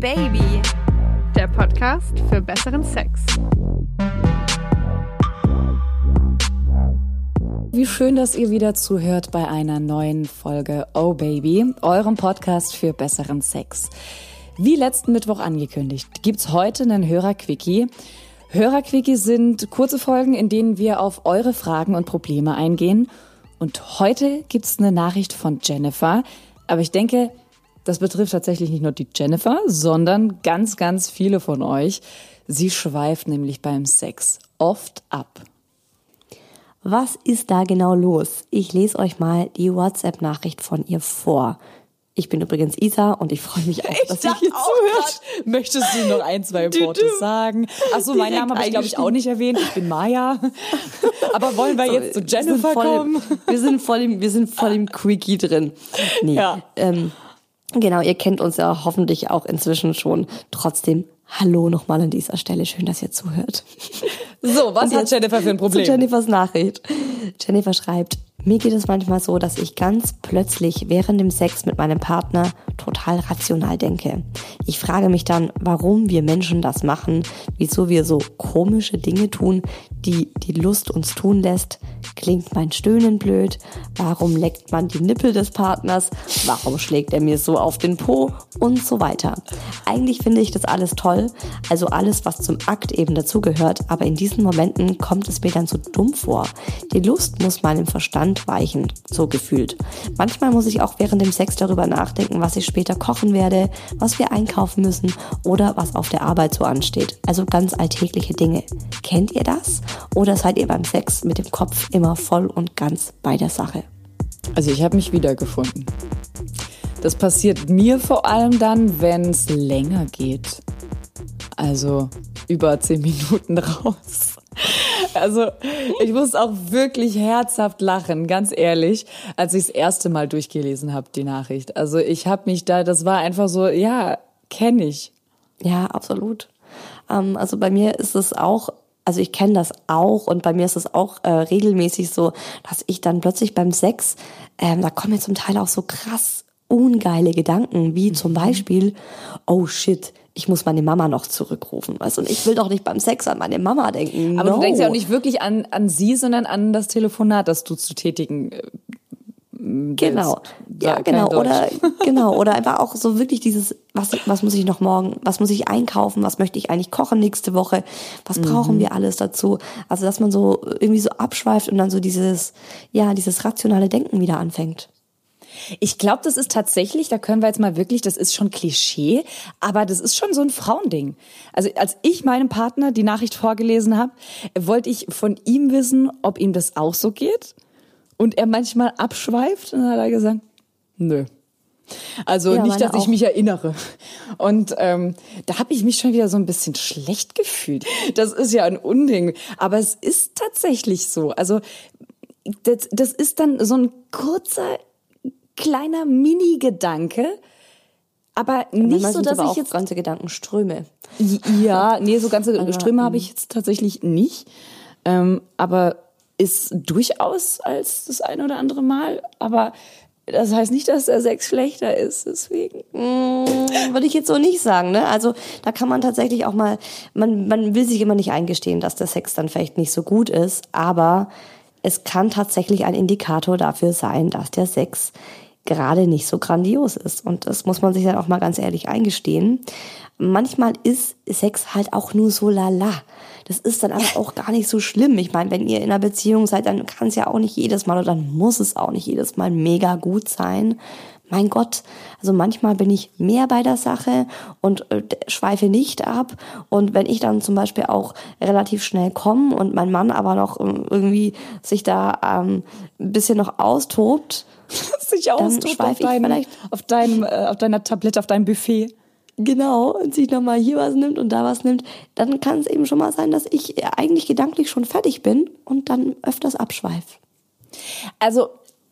Baby, der Podcast für besseren Sex. Wie schön, dass ihr wieder zuhört bei einer neuen Folge Oh Baby, eurem Podcast für besseren Sex. Wie letzten Mittwoch angekündigt, gibt's heute einen Hörer-Quickie. Hörer-Quickie sind kurze Folgen, in denen wir auf eure Fragen und Probleme eingehen. Und heute gibt's eine Nachricht von Jennifer. Aber ich denke, das betrifft tatsächlich nicht nur die Jennifer, sondern ganz, ganz viele von euch. Sie schweift nämlich beim Sex oft ab. Was ist da genau los? Ich lese euch mal die WhatsApp-Nachricht von ihr vor. Ich bin übrigens Isa und ich freue mich auch, dass ihr hier zuhört. Möchtest du noch ein, zwei Worte sagen? Achso, mein Name habe ich, glaube ich, auch nicht erwähnt. Ich bin Maya. Aber wollen wir so, jetzt zu Jennifer wir kommen? Im, wir sind voll im, wir sind voll im Quickie drin. Nee. Ja. Ähm, genau, ihr kennt uns ja hoffentlich auch inzwischen schon. Trotzdem Hallo nochmal an dieser Stelle. Schön, dass ihr zuhört. So, was hat Jennifer für ein Problem? Zu Jennifers Nachricht. Jennifer schreibt, mir geht es manchmal so, dass ich ganz plötzlich während dem Sex mit meinem Partner total rational denke. Ich frage mich dann, warum wir Menschen das machen, wieso wir so komische Dinge tun, die die Lust uns tun lässt. Klingt mein Stöhnen blöd? Warum leckt man die Nippel des Partners? Warum schlägt er mir so auf den Po? Und so weiter. Eigentlich finde ich das alles toll, also alles, was zum Akt eben dazugehört, aber in diesen Momenten kommt es mir dann so dumm vor. Die Lust muss meinem Verstand weichen, so gefühlt. Manchmal muss ich auch während dem Sex darüber nachdenken, was ich später kochen werde, was wir einkaufen müssen oder was auf der Arbeit so ansteht. Also ganz alltägliche Dinge. Kennt ihr das? Oder seid ihr beim Sex mit dem Kopf immer voll und ganz bei der Sache? Also ich habe mich wiedergefunden. Das passiert mir vor allem dann, wenn es länger geht. Also über zehn Minuten raus. Also ich muss auch wirklich herzhaft lachen, ganz ehrlich, als ich das erste Mal durchgelesen habe, die Nachricht. Also ich habe mich da, das war einfach so, ja, kenne ich. Ja, absolut. Ähm, also bei mir ist es auch also ich kenne das auch und bei mir ist es auch äh, regelmäßig so, dass ich dann plötzlich beim Sex, ähm, da kommen mir zum Teil auch so krass ungeile Gedanken, wie zum mhm. Beispiel, oh shit, ich muss meine Mama noch zurückrufen. Weißt? Und ich will doch nicht beim Sex an meine Mama denken. Aber no. du denkst ja auch nicht wirklich an, an sie, sondern an das Telefonat, das du zu tätigen äh, Genau. Ja, genau. Oder, genau. Oder einfach auch so wirklich dieses, was, was muss ich noch morgen, was muss ich einkaufen, was möchte ich eigentlich kochen nächste Woche, was brauchen mhm. wir alles dazu? Also, dass man so irgendwie so abschweift und dann so dieses, ja, dieses rationale Denken wieder anfängt. Ich glaube, das ist tatsächlich, da können wir jetzt mal wirklich, das ist schon Klischee, aber das ist schon so ein Frauending. Also als ich meinem Partner die Nachricht vorgelesen habe, wollte ich von ihm wissen, ob ihm das auch so geht und er manchmal abschweift und dann hat er gesagt, nö. Also ja, nicht, dass ich mich erinnere. Und ähm, da habe ich mich schon wieder so ein bisschen schlecht gefühlt. Das ist ja ein Unding. Aber es ist tatsächlich so. Also das, das ist dann so ein kurzer, kleiner Mini-Gedanke, aber nicht so, dass aber ich jetzt ganze Gedankenströme. Ja, nee, so ganze Ströme habe ich jetzt tatsächlich nicht. Ähm, aber ist durchaus als das eine oder andere Mal, aber das heißt nicht, dass der Sex schlechter ist, deswegen. Mm, würde ich jetzt so nicht sagen, ne? Also da kann man tatsächlich auch mal, man, man will sich immer nicht eingestehen, dass der Sex dann vielleicht nicht so gut ist, aber es kann tatsächlich ein Indikator dafür sein, dass der Sex gerade nicht so grandios ist. Und das muss man sich dann auch mal ganz ehrlich eingestehen. Manchmal ist Sex halt auch nur so lala. Das ist dann aber auch gar nicht so schlimm. Ich meine, wenn ihr in einer Beziehung seid, dann kann es ja auch nicht jedes Mal oder dann muss es auch nicht jedes Mal mega gut sein. Mein Gott, also manchmal bin ich mehr bei der Sache und äh, schweife nicht ab. Und wenn ich dann zum Beispiel auch relativ schnell komme und mein Mann aber noch ähm, irgendwie sich da ähm, ein bisschen noch austobt, sich austobt auf, deinem, auf, deinem, äh, auf deiner Tablette, auf deinem Buffet genau, und sich nochmal hier was nimmt und da was nimmt, dann kann es eben schon mal sein, dass ich eigentlich gedanklich schon fertig bin und dann öfters abschweif. Also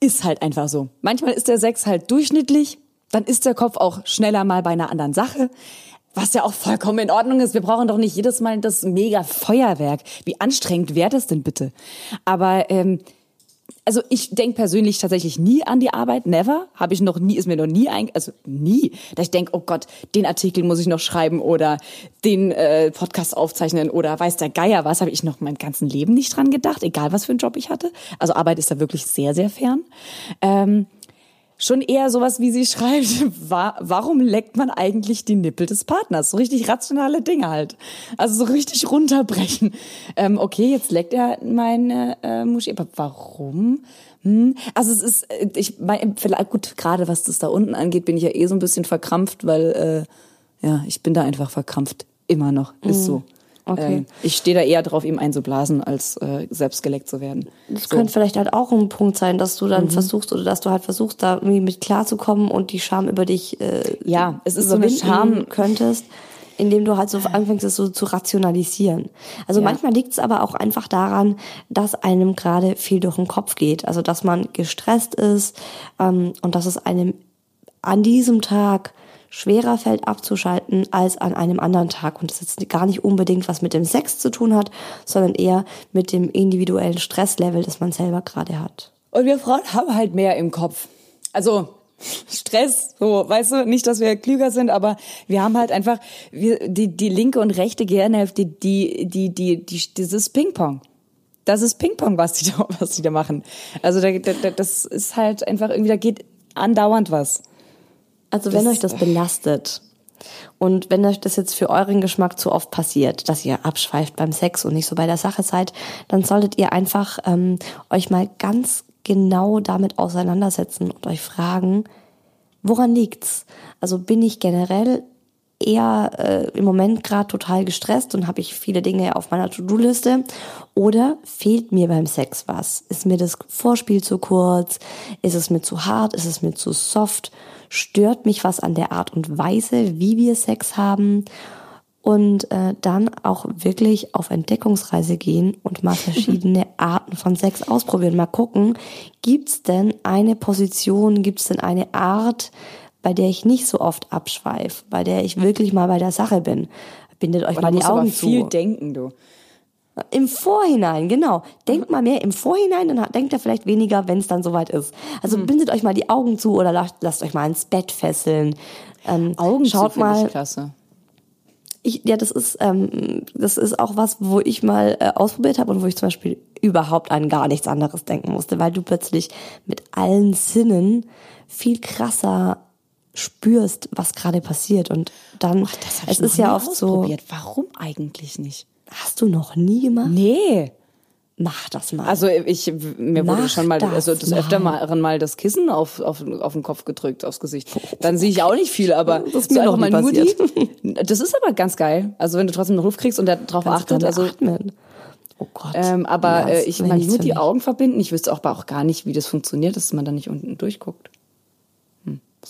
ist halt einfach so. Manchmal ist der Sex halt durchschnittlich, dann ist der Kopf auch schneller mal bei einer anderen Sache. Was ja auch vollkommen in Ordnung ist. Wir brauchen doch nicht jedes Mal das mega Feuerwerk. Wie anstrengend wäre das denn bitte? Aber ähm, also ich denke persönlich tatsächlich nie an die Arbeit, never. Habe ich noch nie, ist mir noch nie ein, also nie, dass ich denke, oh Gott, den Artikel muss ich noch schreiben oder den äh, Podcast aufzeichnen oder weiß der Geier was, habe ich noch mein ganzen Leben nicht dran gedacht, egal was für einen Job ich hatte. Also Arbeit ist da wirklich sehr, sehr fern. Ähm, schon eher sowas, wie sie schreibt, wa warum leckt man eigentlich die Nippel des Partners? So richtig rationale Dinge halt. Also so richtig runterbrechen. Ähm, okay, jetzt leckt er meine äh, Muschi, aber warum? Hm? Also es ist, äh, ich mein, vielleicht gut, gerade was das da unten angeht, bin ich ja eh so ein bisschen verkrampft, weil äh, ja, ich bin da einfach verkrampft. Immer noch. Ist mhm. so. Okay. Ähm, ich stehe da eher drauf, ihm einzublasen, als äh, selbst geleckt zu werden. Das so. könnte vielleicht halt auch ein Punkt sein, dass du dann mhm. versuchst oder dass du halt versuchst, da irgendwie mit klarzukommen und die Scham über dich äh, ja, es ist so eine Scham könntest, indem du halt so anfängst, es so zu rationalisieren. Also ja. manchmal liegt es aber auch einfach daran, dass einem gerade viel durch den Kopf geht. Also dass man gestresst ist ähm, und dass es einem an diesem Tag schwerer fällt abzuschalten als an einem anderen Tag. Und das jetzt gar nicht unbedingt was mit dem Sex zu tun hat, sondern eher mit dem individuellen Stresslevel, das man selber gerade hat. Und wir Frauen haben halt mehr im Kopf. Also Stress, so, weißt du, nicht, dass wir klüger sind, aber wir haben halt einfach wir, die, die linke und rechte Gehirnhälfte, die, die, die, die, dieses Ping-Pong. Das ist Ping-Pong, was die da, was die da machen. Also da, da, das ist halt einfach irgendwie, da geht andauernd was. Also wenn das, euch das belastet und wenn euch das jetzt für euren Geschmack zu oft passiert, dass ihr abschweift beim Sex und nicht so bei der Sache seid, dann solltet ihr einfach ähm, euch mal ganz genau damit auseinandersetzen und euch fragen, woran liegt's? Also bin ich generell eher äh, im Moment gerade total gestresst und habe ich viele Dinge auf meiner To-Do-Liste oder fehlt mir beim Sex was? Ist mir das Vorspiel zu kurz? Ist es mir zu hart? Ist es mir zu soft? stört mich was an der Art und Weise, wie wir Sex haben und äh, dann auch wirklich auf Entdeckungsreise gehen und mal verschiedene Arten von Sex ausprobieren. Mal gucken, gibt's denn eine Position, gibt's denn eine Art, bei der ich nicht so oft abschweife, bei der ich wirklich mal bei der Sache bin. Bindet euch Oder mal die Augen aber viel zu. denken, du. Im Vorhinein, genau. Denkt mal mehr im Vorhinein, dann denkt ihr vielleicht weniger, wenn es dann soweit ist. Also mhm. bindet euch mal die Augen zu oder lasst, lasst euch mal ins Bett fesseln. Ähm, Augen schaut zu, mal. Ich klasse. Ich, ja, das ist, ähm, das ist auch was, wo ich mal äh, ausprobiert habe und wo ich zum Beispiel überhaupt an gar nichts anderes denken musste, weil du plötzlich mit allen Sinnen viel krasser spürst, was gerade passiert und dann Ach, das es ist ja oft so warum eigentlich nicht Hast du noch nie gemacht? Nee. Mach das mal. Also ich mir Mach wurde schon mal das also das öfter mal, mal das Kissen auf, auf, auf den Kopf gedrückt aufs Gesicht. Dann sehe ich auch nicht viel, aber das ist mir noch mal nur die. Das ist aber ganz geil. Also wenn du trotzdem einen Ruf kriegst und Kannst achtet, also atmen. Oh Gott. Ähm, aber ja, äh, ich meine nur die Augen verbinden. Ich wüsste auch, auch gar nicht, wie das funktioniert, dass man da nicht unten durchguckt.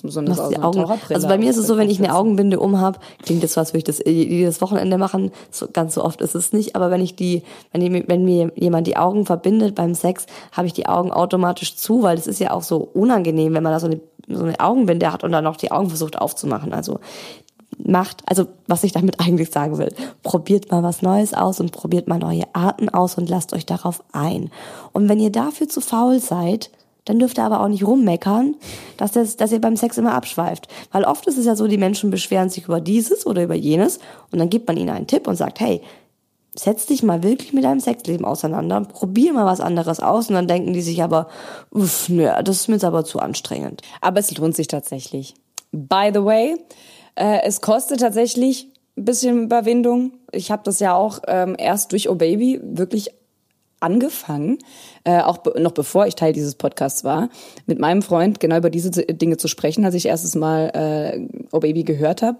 Besonders aus die Augen. Also bei mir ist es so, wenn ich eine Augenbinde um habe, klingt das was, würde ich das jedes Wochenende machen. So, ganz so oft ist es nicht. Aber wenn ich die, wenn, die, wenn mir jemand die Augen verbindet beim Sex, habe ich die Augen automatisch zu, weil es ist ja auch so unangenehm, wenn man da so eine, so eine Augenbinde hat und dann noch die Augen versucht aufzumachen. Also macht, also was ich damit eigentlich sagen will, probiert mal was Neues aus und probiert mal neue Arten aus und lasst euch darauf ein. Und wenn ihr dafür zu faul seid, dann dürft ihr aber auch nicht rummeckern, dass, das, dass ihr beim Sex immer abschweift. Weil oft ist es ja so, die Menschen beschweren sich über dieses oder über jenes und dann gibt man ihnen einen Tipp und sagt, hey, setz dich mal wirklich mit deinem Sexleben auseinander, probier mal was anderes aus und dann denken die sich aber, uff, nö, das ist mir jetzt aber zu anstrengend. Aber es lohnt sich tatsächlich. By the way, äh, es kostet tatsächlich ein bisschen Überwindung. Ich habe das ja auch ähm, erst durch Oh Baby wirklich angefangen, äh, auch be noch bevor ich Teil dieses Podcasts war, mit meinem Freund genau über diese Dinge zu sprechen, als ich erstes Mal äh, Oh Baby gehört habe.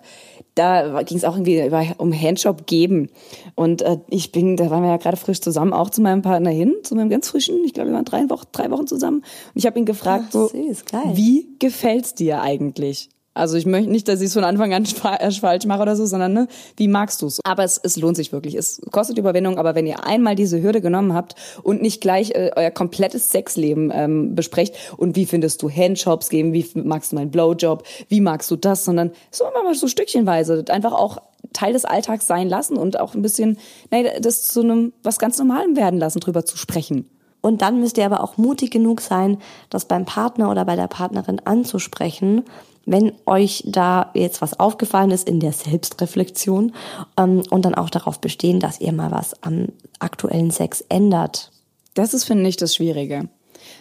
Da ging es auch irgendwie um Handjob geben. Und äh, ich bin, da waren wir ja gerade frisch zusammen, auch zu meinem Partner hin, zu meinem ganz frischen, ich glaube, wir waren drei Wochen, drei Wochen zusammen. Und ich habe ihn gefragt, Ach, so, süß, wie gefällt's dir eigentlich? Also ich möchte nicht, dass ich es von Anfang an äh, falsch mache oder so, sondern ne, wie magst du es? Aber es, es lohnt sich wirklich. Es kostet Überwindung, aber wenn ihr einmal diese Hürde genommen habt und nicht gleich äh, euer komplettes Sexleben ähm, besprecht und wie findest du Handjobs geben, wie magst du meinen Blowjob, wie magst du das, sondern so mal so stückchenweise einfach auch Teil des Alltags sein lassen und auch ein bisschen, nein, das zu einem was ganz Normalem werden lassen, drüber zu sprechen. Und dann müsst ihr aber auch mutig genug sein, das beim Partner oder bei der Partnerin anzusprechen, wenn euch da jetzt was aufgefallen ist in der Selbstreflexion ähm, und dann auch darauf bestehen, dass ihr mal was am aktuellen Sex ändert. Das ist, finde ich, das Schwierige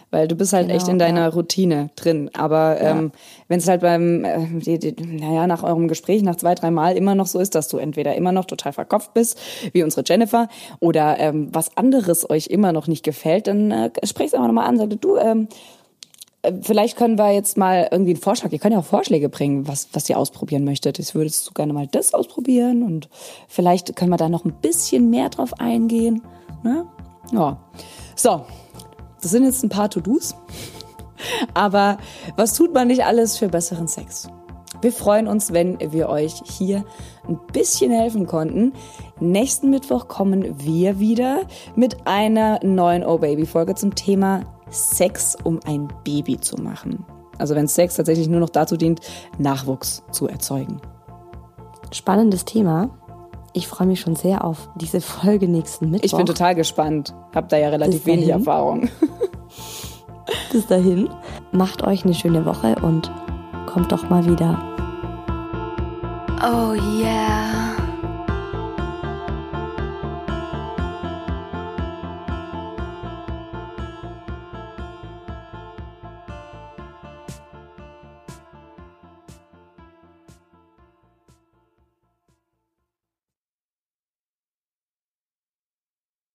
weil du bist halt genau, echt in deiner ja. Routine drin. Aber ja. ähm, wenn es halt beim, äh, die, die, naja, nach eurem Gespräch, nach zwei, drei Mal immer noch so ist, dass du entweder immer noch total verkopft bist, wie unsere Jennifer, oder ähm, was anderes euch immer noch nicht gefällt, dann äh, sprecht es einfach nochmal an, sagt du, ähm, äh, Vielleicht können wir jetzt mal irgendwie einen Vorschlag, ihr könnt ja auch Vorschläge bringen, was, was ihr ausprobieren möchtet. Ich würde du gerne mal das ausprobieren und vielleicht können wir da noch ein bisschen mehr drauf eingehen. Ne? Ja. So, das sind jetzt ein paar To-Dos. Aber was tut man nicht alles für besseren Sex? Wir freuen uns, wenn wir euch hier ein bisschen helfen konnten. Nächsten Mittwoch kommen wir wieder mit einer neuen Oh Baby Folge zum Thema Sex, um ein Baby zu machen. Also wenn Sex tatsächlich nur noch dazu dient, Nachwuchs zu erzeugen. Spannendes Thema. Ich freue mich schon sehr auf diese Folge nächsten Mittwoch. Ich bin total gespannt. Hab da ja relativ wenig Erfahrung. Bis dahin, macht euch eine schöne Woche und kommt doch mal wieder. Oh yeah.